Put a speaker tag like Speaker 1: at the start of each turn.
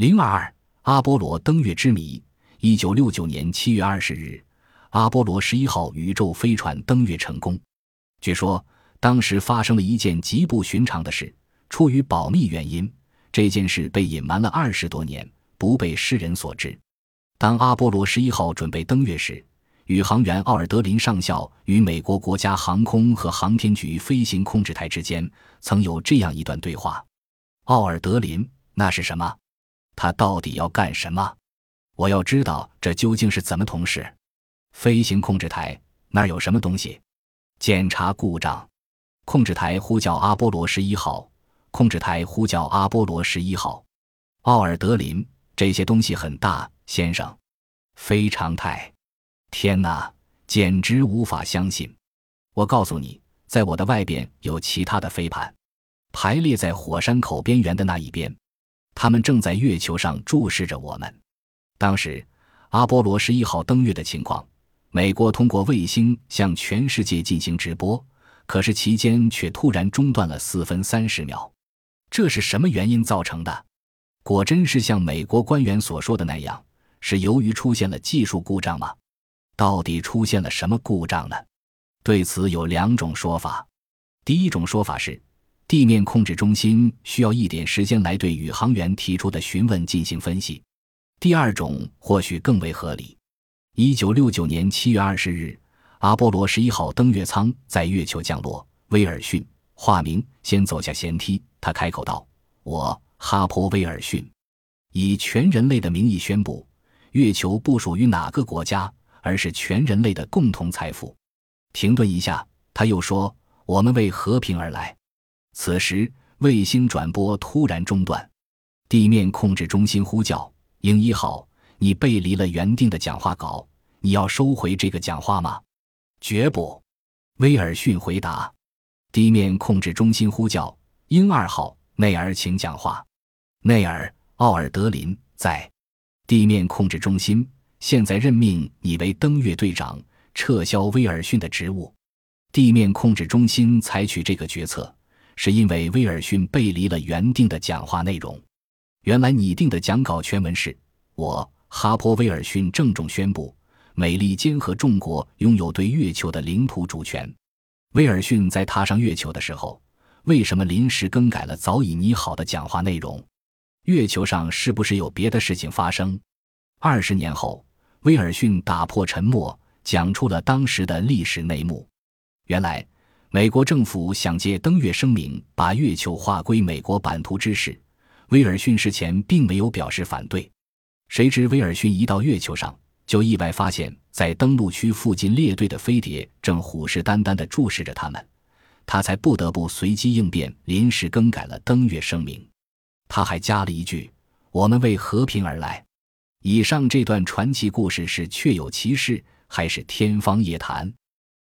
Speaker 1: 零二二阿波罗登月之谜。一九六九年七月二十日，阿波罗十一号宇宙飞船登月成功。据说当时发生了一件极不寻常的事，出于保密原因，这件事被隐瞒了二十多年，不被世人所知。当阿波罗十一号准备登月时，宇航员奥尔德林上校与美国国家航空和航天局飞行控制台之间曾有这样一段对话：“奥尔德林，那是什么？”他到底要干什么？我要知道这究竟是怎么同事。飞行控制台那儿有什么东西？检查故障。控制台呼叫阿波罗十一号。控制台呼叫阿波罗十一号。奥尔德林，这些东西很大，先生。非常态。天哪，简直无法相信。我告诉你，在我的外边有其他的飞盘，排列在火山口边缘的那一边。他们正在月球上注视着我们。当时，阿波罗十一号登月的情况，美国通过卫星向全世界进行直播，可是期间却突然中断了四分三十秒。这是什么原因造成的？果真是像美国官员所说的那样，是由于出现了技术故障吗？到底出现了什么故障呢？对此有两种说法。第一种说法是。地面控制中心需要一点时间来对宇航员提出的询问进行分析。第二种或许更为合理。一九六九年七月二十日，阿波罗十一号登月舱在月球降落。威尔逊（化名）先走下舷梯，他开口道：“我，哈珀·威尔逊，以全人类的名义宣布，月球不属于哪个国家，而是全人类的共同财富。”停顿一下，他又说：“我们为和平而来。”此时，卫星转播突然中断，地面控制中心呼叫：“鹰一号，你背离了原定的讲话稿，你要收回这个讲话吗？”“绝不。”威尔逊回答。地面控制中心呼叫：“鹰二号，内尔，请讲话。”“内尔，奥尔德林在。”地面控制中心现在任命你为登月队长，撤销威尔逊的职务。地面控制中心采取这个决策。是因为威尔逊背离了原定的讲话内容。原来拟定的讲稿全文是：“我哈珀·威尔逊郑重宣布，美利坚合众国拥有对月球的领土主权。”威尔逊在踏上月球的时候，为什么临时更改了早已拟好的讲话内容？月球上是不是有别的事情发生？二十年后，威尔逊打破沉默，讲出了当时的历史内幕。原来。美国政府想借登月声明把月球划归美国版图之事，威尔逊事前并没有表示反对。谁知威尔逊一到月球上，就意外发现，在登陆区附近列队的飞碟正虎视眈眈地注视着他们，他才不得不随机应变，临时更改了登月声明。他还加了一句：“我们为和平而来。”以上这段传奇故事是确有其事，还是天方夜谭？